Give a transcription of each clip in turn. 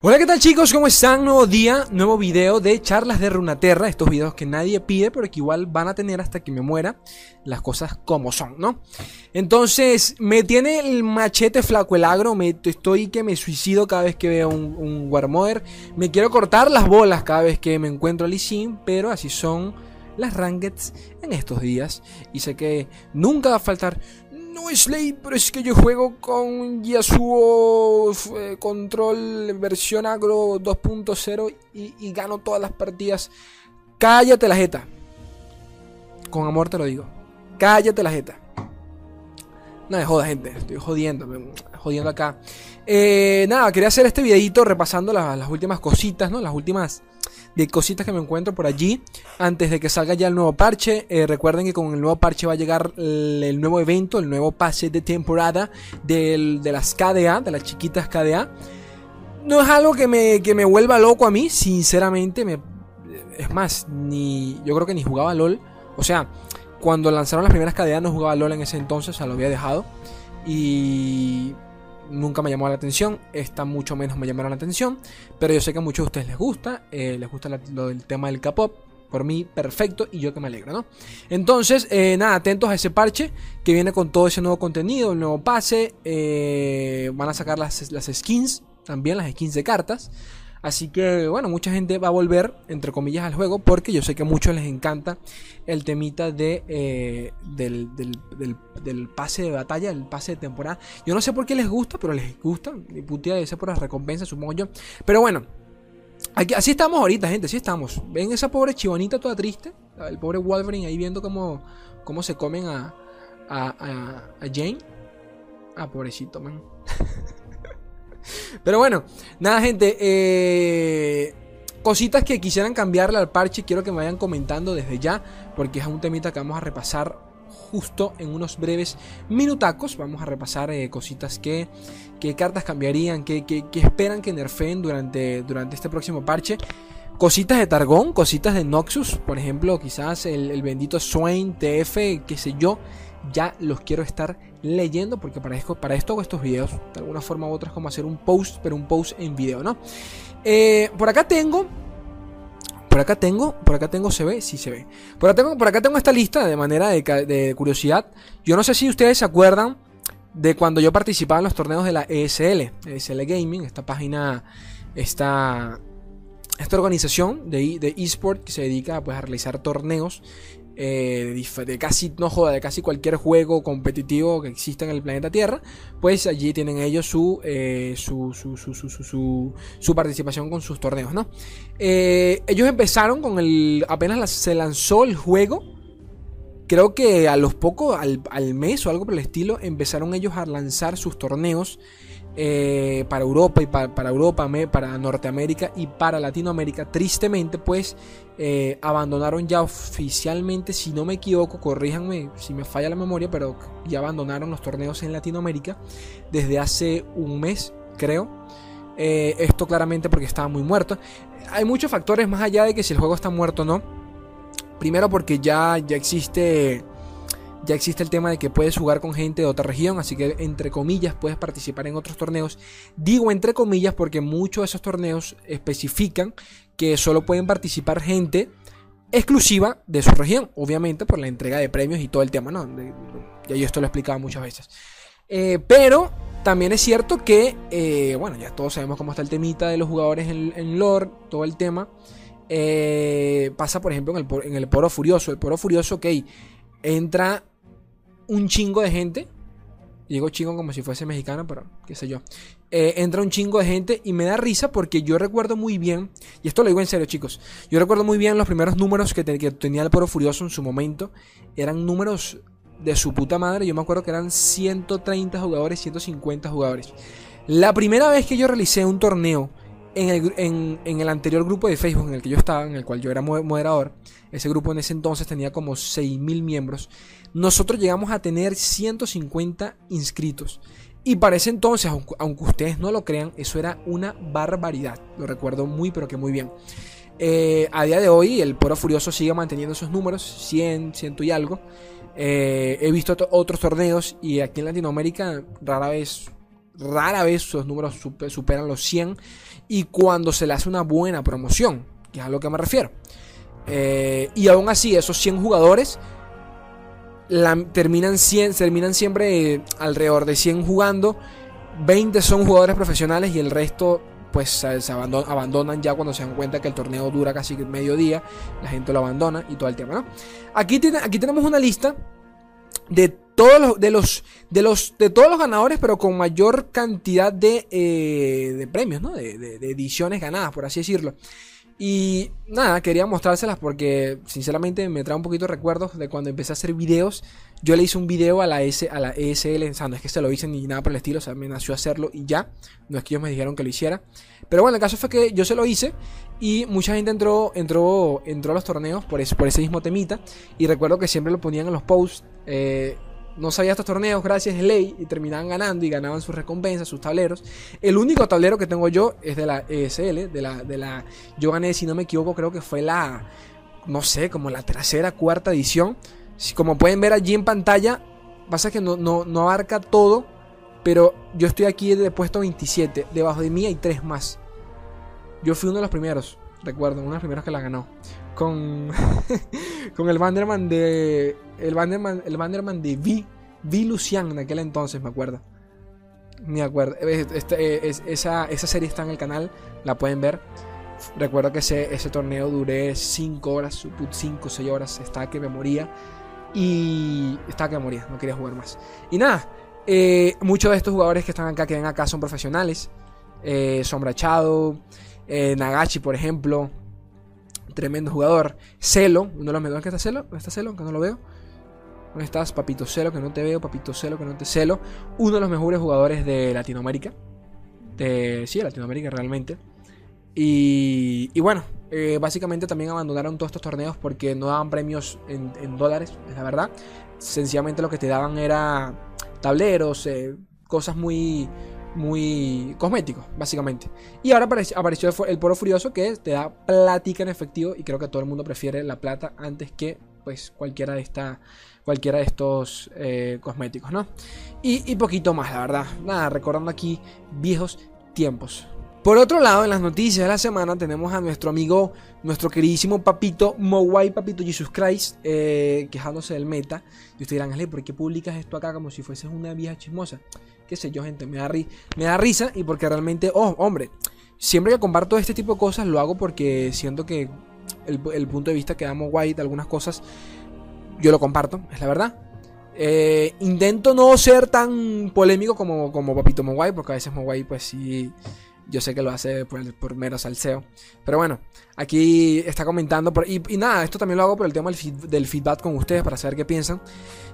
Hola, ¿qué tal chicos? ¿Cómo están? Nuevo día, nuevo video de charlas de Runaterra. Estos videos que nadie pide, pero que igual van a tener hasta que me muera las cosas como son, ¿no? Entonces, me tiene el machete flaco el agro. Me, estoy que me suicido cada vez que veo un, un. Me quiero cortar las bolas cada vez que me encuentro a Lee pero así son las rankeds en estos días. Y sé que nunca va a faltar no es ley, pero es que yo juego con Yasuo eh, Control versión agro 2.0 y, gano todas las partidas. Cállate la jeta. Con amor te lo digo. Cállate la jeta. No me joda, gente. Estoy jodiendo. Jodiendo acá. Eh, nada, quería hacer este videito repasando las últimas cositas, ¿no? Las últimas de cositas que me encuentro por allí antes de que salga ya el nuevo parche. Eh, recuerden que con el nuevo parche va a llegar el, nuevo evento, el nuevo pase de temporada de las KDA, de las chiquitas KDA. No es algo que me, que me vuelva loco a mí, sinceramente. Me, es más, ni yo creo que ni jugaba LOL. O sea, cuando lanzaron las primeras KDA no jugaba LOL en ese entonces, o sea, lo había dejado. Y nunca me llamó la atención, esta mucho menos me llamaron la atención, pero yo sé que a muchos de ustedes les gusta, eh, les gusta lo del tema del K-pop, por mí perfecto y yo que me alegro, ¿no? Entonces, eh, nada, atentos a ese parche que viene con todo ese nuevo contenido, el nuevo pase, eh, van a sacar las, las skins, también las skins de cartas. Así que, bueno, mucha gente va a volver, entre comillas, al juego porque yo sé que a muchos les encanta el temita de, eh, del, del, pase de batalla, el pase de temporada. Yo no sé por qué les gusta, pero les gusta. Mi putía debe ser por las recompensas, supongo yo. Pero bueno, aquí, así estamos ahorita, gente, así estamos. ¿Ven esa pobre chivonita toda triste? El pobre Wolverine ahí viendo cómo, cómo se comen a, a, a, a Jane. Ah, pobrecito, man. Pero bueno, nada, gente. Eh, cositas que quisieran cambiarle al parche, quiero que me vayan comentando desde ya, porque es un temita que vamos a repasar justo en unos breves minutacos. Vamos a repasar eh, cositas que, que cartas cambiarían, que, que, esperan que nerfeen durante, durante este próximo parche. Cositas de Targón, cositas de Noxus, por ejemplo, quizás el, el bendito Swain, TF, qué sé yo ya los quiero estar leyendo porque para esto, para esto hago estos videos. De alguna forma u otra es como hacer un post, pero un post en video, ¿no? Eh, por acá tengo por acá tengo, por acá tengo, se ve, sí se ve. Por acá tengo, por acá tengo esta lista de manera de, curiosidad. Yo no sé si ustedes se acuerdan de cuando yo participaba en los torneos de la ESL, ESL Gaming, esta página, esta, esta organización de, de eSport que se dedica pues, a realizar torneos eh, de, casi, no joda, de casi cualquier juego competitivo que exista en el planeta Tierra, pues allí tienen ellos su, eh, su, su, su, su, participación con sus torneos, ¿no? Eh, ellos empezaron con el, apenas se lanzó el juego, creo que a los pocos, al, al mes o algo por el estilo, empezaron ellos a lanzar sus torneos eh, para Europa y para, Europa, para Norteamérica y para Latinoamérica. Tristemente, pues eh, abandonaron ya oficialmente, si no me equivoco, corríjanme si me falla la memoria, pero ya abandonaron los torneos en Latinoamérica desde hace un mes, creo. Eh, esto claramente porque estaba muy muerto. Hay muchos factores más allá de que si el juego está muerto o no. Primero porque ya, ya existe ya existe el tema de que puedes jugar con gente de otra región, así que entre comillas puedes participar en otros torneos. Digo entre comillas porque muchos de esos torneos especifican que solo pueden participar gente exclusiva de su región, obviamente por la entrega de premios y todo el tema, ¿no? Ya yo esto lo he explicado muchas veces. Eh, pero también es cierto que, eh, bueno, ya todos sabemos cómo está el temita de los jugadores en, en lore, todo el tema. Eh, pasa, por ejemplo, en el, en el Poro Furioso. El Poro Furioso, ok, entra un chingo de gente. Digo chingo como si fuese mexicano, pero qué sé yo. Eh, entra un chingo de gente y me da risa porque yo recuerdo muy bien, y esto lo digo en serio chicos, yo recuerdo muy bien los primeros números que, tenía el Poro Furioso en su momento. Eran números de su puta madre, yo me acuerdo que eran 130 jugadores, 150 jugadores. La primera vez que yo realicé un torneo en el, anterior grupo de Facebook en el que yo estaba, en el cual yo era moderador, ese grupo en ese entonces tenía como 6.000 miembros nosotros llegamos a tener 150 inscritos. Y para ese entonces, aunque ustedes no lo crean, eso era una barbaridad. Lo recuerdo muy, pero que muy bien. Eh, a día de hoy, el Poro Furioso sigue manteniendo esos números, 100, 100 y algo. Eh, he visto otros torneos y aquí en Latinoamérica rara vez, rara vez sus números superan los 100 y cuando se le hace una buena promoción, que es a lo que me refiero. Eh, y aún así, esos 100 jugadores terminan, terminan siempre alrededor de 100 jugando. 20 son jugadores profesionales y el resto pues se abandonan, ya cuando se dan cuenta que el torneo dura casi medio día, la gente lo abandona y todo el tema, ¿no? Aquí, tiene, aquí tenemos una lista de todos los, de los, de los, de todos los ganadores, pero con mayor cantidad de, eh, de premios, ¿no? De, ediciones ganadas, por así decirlo. Y nada, quería mostrárselas porque sinceramente me trae un poquito de recuerdos de cuando empecé a hacer videos. Yo le hice un video a la, S, a la ESL, o sea, no es que se lo hice ni nada por el estilo, o sea, me nació hacerlo y ya. No es que ellos me dijeron que lo hiciera. Pero bueno, el caso fue que yo se lo hice y mucha gente entró, entró, entró a los torneos por, por ese mismo temita. Y recuerdo que siempre lo ponían en los posts. Eh, no sabía estos torneos gracias a ley y terminaban ganando y ganaban sus recompensas, sus tableros. El único tablero que tengo yo es de la ESL, de la, de la, yo gané, si no me equivoco, creo que fue la, no sé, como la tercera, cuarta edición. Como pueden ver allí en pantalla, pasa que no, no, no abarca todo, pero yo estoy aquí de puesto 27, debajo de mí hay tres más. Yo fui uno de los primeros, recuerdo, uno de los primeros que la ganó con, con el Banderman de. El Banderman, el Banderman de Vi, Vi Lucian en aquel entonces, me acuerdo. Me acuerdo. Este, esa, esa serie está en el canal, la pueden ver. Recuerdo que ese, ese torneo duré 5 horas, 5 o 6 horas. Estaba que me moría. Y estaba que me moría, no quería jugar más. Y nada, eh, muchos de estos jugadores que están acá, que ven acá, son profesionales. Eh, Sombrachado, eh, Nagachi, por ejemplo tremendo jugador. Celo, uno de los mejores que está Celo, está Celo, que no lo veo. ¿Dónde estás, Papito Celo, que no te veo? Papito Celo, que no te celo. Uno de los mejores jugadores de Latinoamérica. De, sí, de Latinoamérica realmente. Y, y bueno, eh, básicamente también abandonaron todos estos torneos porque no daban premios en, dólares, es la verdad. Sencillamente lo que te daban era tableros, eh, cosas muy, muy cosmético, básicamente. Y ahora apareció el poro furioso que te da plática en efectivo y creo que todo el mundo prefiere la plata antes que pues cualquiera de esta, cualquiera de estos eh, cosméticos, ¿no? Y, y, poquito más, la verdad. Nada, recordando aquí viejos tiempos. Por otro lado, en las noticias de la semana tenemos a nuestro amigo, nuestro queridísimo papito Mowai, papito Jesus Christ, eh, quejándose del meta. Y ustedes dirán, ¿por qué publicas esto acá como si fueses una vieja chismosa? qué sé yo, gente, me da, da risa y porque realmente, oh, hombre, siempre que comparto este tipo de cosas lo hago porque siento que el, punto de vista que damos White, algunas cosas, yo lo comparto, es la verdad. Eh, intento no ser tan polémico como, como Papito Mogwai, porque a veces Mogwai, pues sí, yo sé que lo hace por, por mero salseo. Pero bueno, aquí está comentando. Por, y, nada, esto también lo hago por el tema del, feedback con ustedes para saber qué piensan.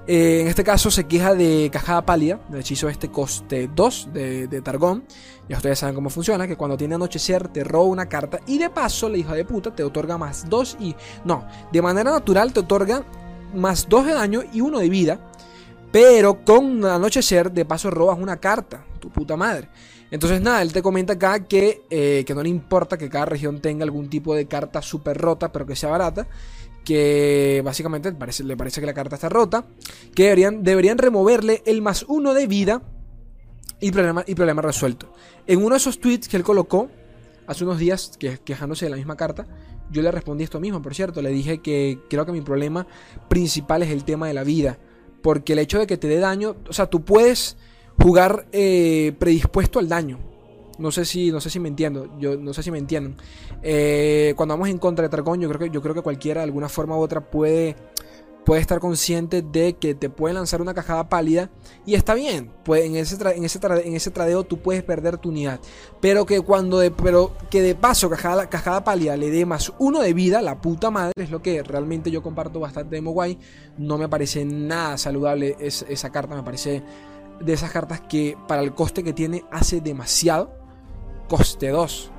Eh, en este caso se queja de Cajada Pálida, del hechizo este coste 2 de, de, Targón. Ya ustedes saben cómo funciona, que cuando tiene anochecer te roba una carta y de paso la hija de puta te otorga más 2 y... No, de manera natural te otorga más 2 de daño y 1 de vida. Pero con anochecer de paso robas una carta, tu puta madre. Entonces, nada, él te comenta acá que, eh, que no le importa que cada región tenga algún tipo de carta súper rota, pero que sea barata. Que básicamente le parece, que la carta está rota. Que deberían, deberían removerle el más uno de vida y problema, y problema resuelto. En uno de esos tweets que él colocó hace unos días, que, quejándose de la misma carta, yo le respondí esto mismo, por cierto. Le dije que creo que mi problema principal es el tema de la vida. Porque el hecho de que te dé daño, o sea, tú puedes jugar eh, predispuesto al daño. No sé si, no sé si me entiendo. Yo no sé si me entienden. Eh, cuando vamos en contra de Targón, yo creo que, yo creo que cualquiera de alguna forma u otra puede, puede estar consciente de que te puede lanzar una cajada pálida. Y está bien. Pues en ese, en ese, en ese tradeo tú puedes perder tu unidad. Pero que cuando de, pero que de paso cajada, cajada pálida le dé más uno de vida, la puta madre, es lo que realmente yo comparto bastante de Mogwai. No me parece nada saludable esa carta. Me parece de esas cartas que para el coste que tiene hace demasiado. Coste 2.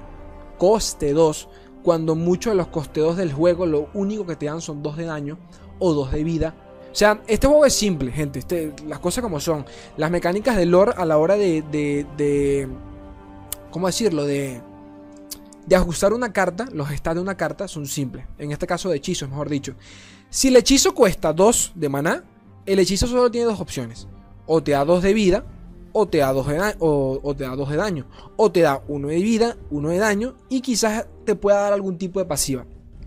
Coste 2. Cuando muchos de los coste 2 del juego lo único que te dan son 2 de daño o 2 de vida. O sea, este juego es simple, gente. Este, las cosas como son. Las mecánicas de lore a la hora de, de, de ¿Cómo decirlo? De, de ajustar una carta, los stats de una carta son simples. En este caso de hechizos, mejor dicho. Si el hechizo cuesta 2 de maná, el hechizo solo tiene dos opciones. O te da 2 de vida, o te da 2 de, daño. O te da 1 de vida, 1 de daño, y quizás te pueda dar algún tipo de pasiva.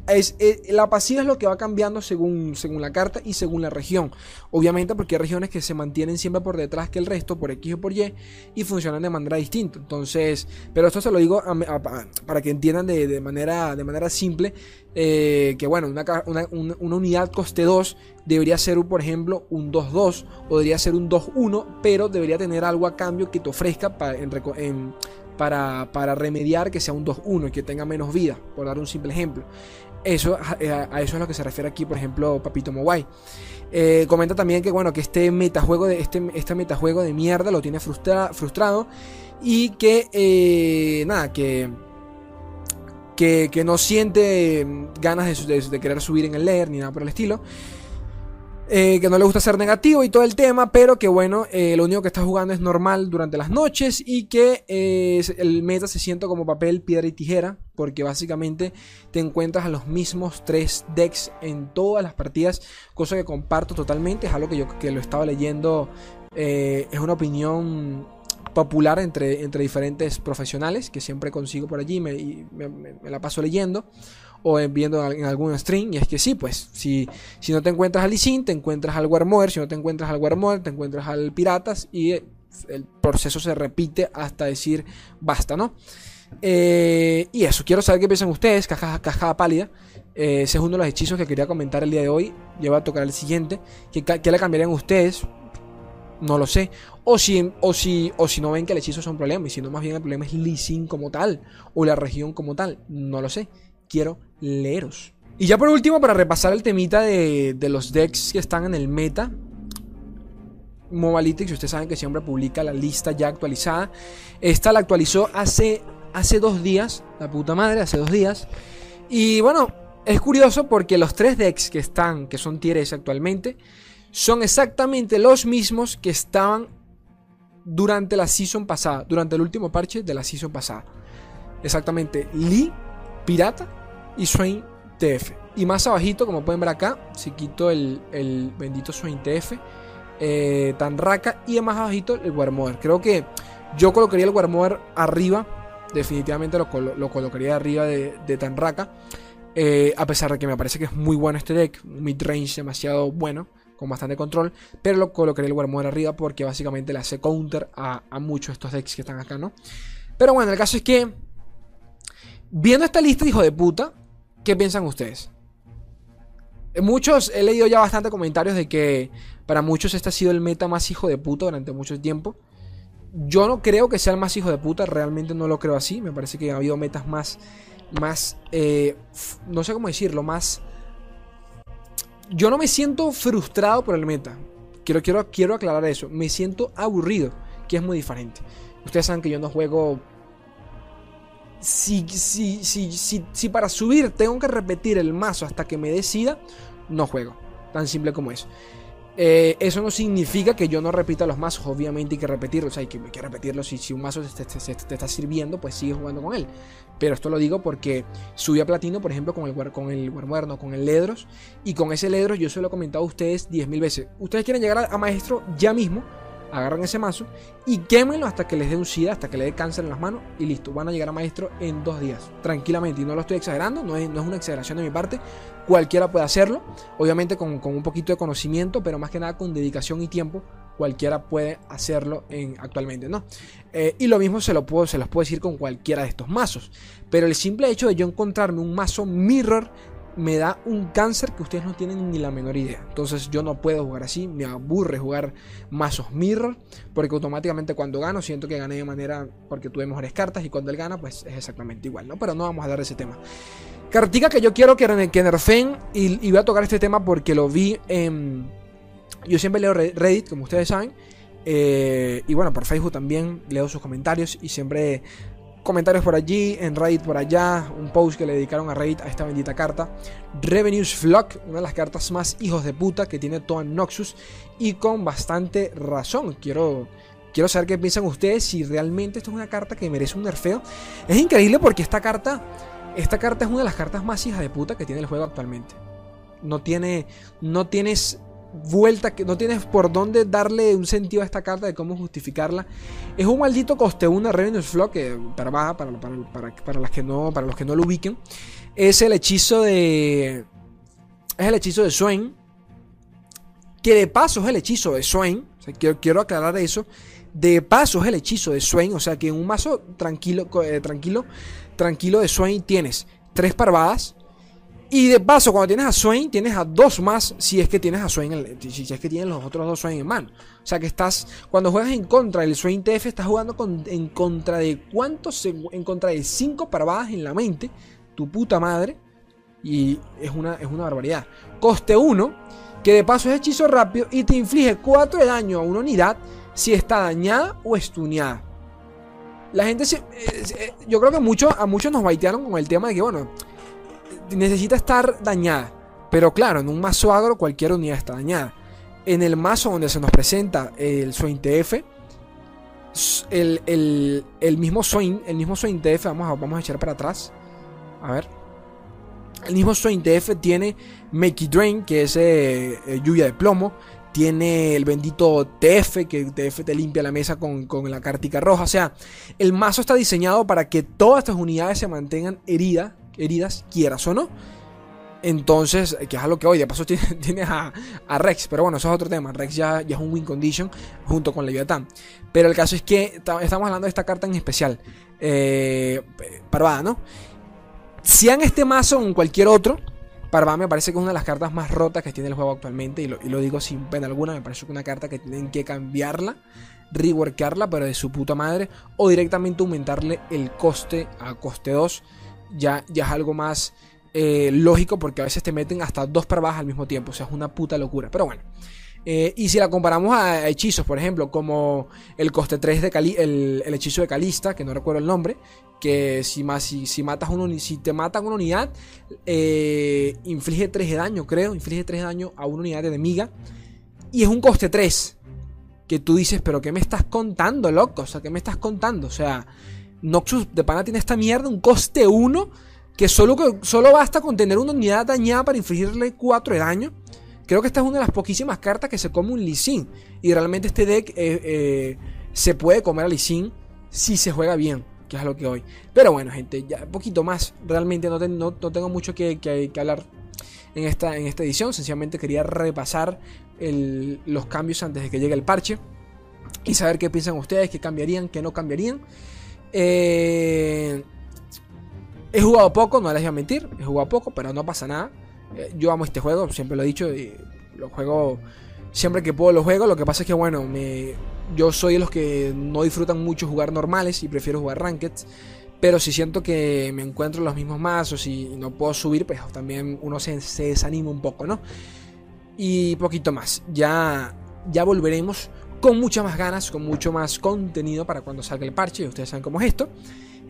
Es, eh, la pasiva es lo que va cambiando según, según la carta y según la región. Obviamente porque hay regiones que se mantienen siempre por detrás que el resto, por X o por Y, y funcionan de manera distinta. Entonces, pero esto se lo digo a- para que entiendan de, manera, de manera simple, eh, que bueno, una, una- unidad coste 2 debería ser, por ejemplo, un 2-2 o debería ser un 2-1, pero debería tener algo a cambio que te ofrezca para, para, para remediar que sea un 2-1 y que tenga menos vida, por dar un simple ejemplo. Eso, a, a eso es lo que se refiere aquí, por ejemplo, Papito Mowai. Eh, comenta también que bueno, que este metajuego de este, este metajuego de mierda lo tiene frustra- frustrado y que eh, nada, que, que no siente mm, ganas de- de querer subir en el leer ni nada por el estilo. Eh, que no le gusta ser negativo y todo el tema, pero que bueno, eh, lo único que está jugando es normal durante las noches y que eh, el meta se siente como papel, piedra y tijera, porque básicamente te encuentras a los mismos tres decks en todas las partidas, cosa que comparto totalmente, es algo que yo que lo estaba leyendo, eh, es una opinión popular entre, entre diferentes profesionales que siempre consigo por allí me- me la paso leyendo o en- viendo en algún stream y es que sí, pues si, si no te encuentras al Lee Sin, te encuentras al Warmonger, si no te encuentras al Warmonger, te encuentras al Piratas y eh, el proceso se repite hasta decir basta, ¿no? Eh, y eso, quiero saber qué piensan ustedes, cascada, cascada pálida. Eh, ese es uno de los hechizos que quería comentar el día de hoy. Ya voy a tocar el siguiente. ¿Qué, qué le cambiarían ustedes? No lo sé. O si, o, si, o si no ven que el hechizo es un problema. Y si no, más bien el problema es Lee Sin como tal. O la región como tal. No lo sé. Quiero leeros. Y ya por último, para repasar el temita de, de los decks que están en el meta. Mobalytics, ustedes saben que siempre publica la lista ya actualizada. Esta la actualizó hace, hace dos días. La puta madre, hace dos días. Y bueno, es curioso porque los tres decks que están, que son tier S actualmente, son exactamente los mismos que estaban durante la season pasada, durante el último parche de la season pasada. Exactamente, Lee, Pirata y Swain TF. Y más abajito, como pueden ver acá, si quito el, el bendito Swain TF, eh, Tanraka y más abajito el Warmonger. Creo que yo colocaría el Warmonger arriba, definitivamente lo, lo colocaría arriba de, de Tanraka. Eh, a pesar de que me parece que es muy bueno este deck, un mid-range demasiado bueno, con bastante control, pero lo colocaría el Warmonger arriba porque básicamente le hace counter a, a muchos de estos decks que están acá, ¿no? Pero bueno, el caso es que, viendo esta lista, hijo de puta, ¿qué piensan ustedes? Eh, Muchos, he leído ya bastante comentarios de que para muchos este ha sido el meta más hijo de puta durante mucho tiempo. Yo no creo que sea el más hijo de puta, realmente no lo creo así. Me parece que ha habido metas más, más, eh, no sé cómo decirlo, más... Yo no me siento frustrado por el meta. Quiero, quiero, quiero aclarar eso. Me siento aburrido, que es muy diferente. Ustedes saben que yo no juego... Si, si, si, si, si para subir tengo que repetir el mazo hasta que me decida, no juego. Tan simple como eso. Eh, eso no significa que yo no repita los mazos, obviamente hay que repetirlos, hay que, repetirlos. Si, un mazo te, te- está sirviendo, pues sigue jugando con él. Pero esto lo digo porque subí a platino, por ejemplo, con el, con el Warmonger, no, con el Ledros. Y con ese Ledros yo se lo he comentado a ustedes 10.000 veces. Ustedes quieren llegar a maestro ya mismo, agarran ese mazo y quémenlo hasta que les dé un SIDA, hasta que le dé cáncer en las manos y listo. Van a llegar a maestro en dos días, tranquilamente. Y no lo estoy exagerando, no es, no es una exageración de mi parte. Cualquiera puede hacerlo, obviamente con, con un poquito de conocimiento, pero más que nada con dedicación y tiempo. Cualquiera puede hacerlo en, actualmente, ¿no? Eh, y lo mismo se, lo puedo, se los puedo decir con cualquiera de estos mazos. Pero el simple hecho de yo encontrarme un mazo mirror me da un cáncer que ustedes no tienen ni la menor idea. Entonces yo no puedo jugar así, me aburre jugar mazos mirror, porque automáticamente cuando gano siento que gané de manera porque tuve mejores cartas y cuando él gana pues es exactamente igual, ¿no? Pero no vamos a dar ese tema. Cartica que yo quiero que, que nerfen y, y voy a tocar este tema porque lo vi en... Yo siempre leo Re- Reddit, como ustedes saben. eh, y bueno, por Facebook también leo sus comentarios y siempre comentarios por allí, en Reddit por allá, un post que le dedicaron a Reddit a esta bendita carta. Revenues Flock, una de las cartas más hijos de puta que tiene Toan Noxus y con bastante razón. Quiero, quiero saber qué piensan ustedes si realmente esto es una carta que merece un nerfeo. Es increíble porque esta carta, esta carta es una de las cartas más hijas de puta que tiene el juego actualmente. No tiene, no tienes vuelta, que no tienes por dónde darle un sentido a esta carta de cómo justificarla. Es un maldito coste 1 Revenue Flow que para, para, para, para, las que no, para los que no lo ubiquen. Es el hechizo de. Es el hechizo de Swain. Que de paso es el hechizo de Swain. quiero, quiero aclarar eso. De paso es el hechizo de Swain. O sea que en un mazo tranquilo, eh, tranquilo, tranquilo de Swain tienes tres parvadas y de paso, cuando tienes a Swain, tienes a dos más si es que tienes a Swain, si es que tienes los otros dos Swain en mano. O sea que estás, cuando juegas en contra del Swain TF, estás jugando en contra de cuántos, en contra de cinco parvadas en la mente, tu puta madre. Y es una, es una barbaridad. Coste 1, que de paso es hechizo rápido y te inflige 4 de daño a una unidad si está dañada o estuneada. La gente se, eh, yo creo que mucho, a muchos nos baitearon con el tema de que, bueno, necesita estar dañada. Pero claro, en un mazo agro cualquier unidad está dañada. En el mazo donde se nos presenta el Swain TF, el, el, mismo Swain, el mismo TF, vamos a, vamos a echar para atrás. A ver. El mismo Swain TF tiene Make Drain, que es eh, eh, lluvia de plomo. Tiene el bendito TF, que TF te limpia la mesa con, con la cartica roja. O sea, el mazo está diseñado para que todas estas unidades se mantengan heridas heridas, quieras o no. Entonces, que es algo que hoy de paso tienes a, Rex, pero bueno, eso es otro tema. Rex ya, es un win condition junto con Leviathan. Pero el caso es que estamos hablando de esta carta en especial, eh, Parvada, ¿no? Si en este mazo o en cualquier otro, Parvada me parece que es una de las cartas más rotas que tiene el juego actualmente, lo, y lo digo sin pena alguna, me parece que es una carta que tienen que cambiarla, reworkarla, pero de su puta madre, o directamente aumentarle el coste a coste 2 ya, ya es algo más eh, lógico porque a veces te meten hasta dos parvadas al mismo tiempo. O sea, es una puta locura. Pero bueno. Eh, y si la comparamos a hechizos, por ejemplo, como el coste 3 de Cali el, hechizo de Calista, que no recuerdo el nombre, que si, más, si, matas uno, si te matan una unidad, eh, inflige 3 de daño, creo, inflige 3 de daño a una unidad de enemiga. Y es un coste 3. Que tú dices, pero ¿qué me estás contando, loco? O sea, ¿qué me estás contando? O sea, Noxus de pana tiene esta mierda, un coste 1, que solo, solo basta con tener una unidad dañada para infligirle 4 de daño. Creo que esta es una de las poquísimas cartas que se come un Lee Y realmente este deck eh, eh, se puede comer a Lee si se juega bien, que es lo que hoy. Pero bueno, gente, ya un poquito más. Realmente no, no, tengo mucho que, que, hablar en esta, en esta edición. Sencillamente quería repasar los cambios antes de que llegue el parche. Y saber qué piensan ustedes, qué cambiarían, qué no cambiarían. Eh, he jugado poco, no les voy a mentir. He jugado poco, pero no pasa nada. Eh, yo amo este juego, siempre lo he dicho. Lo juego siempre que puedo, lo juego. Lo que pasa es que, bueno, me, yo soy de los que no disfrutan mucho jugar normales y prefiero jugar rankeds. Pero si siento que me encuentro en los mismos mazos y no puedo subir, pues también uno se, se desanima un poco, ¿no? Y poquito más. Ya, ya volveremos con muchas más ganas, con mucho más contenido para cuando salga el parche. Ustedes saben cómo es esto.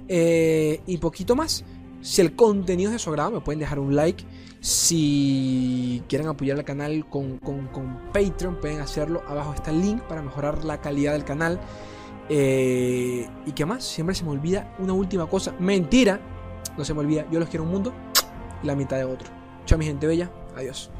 Eh, y poquito más. Si el contenido es de su agrado, me pueden dejar un like. Si quieren apoyar el canal con, Patreon, pueden hacerlo. Abajo está el link para mejorar la calidad del canal. Eh, y qué más, siempre se me olvida una última cosa. Mentira, no se me olvida. Yo los quiero un mundo y la mitad de otro. Chao, mi gente bella. Adiós.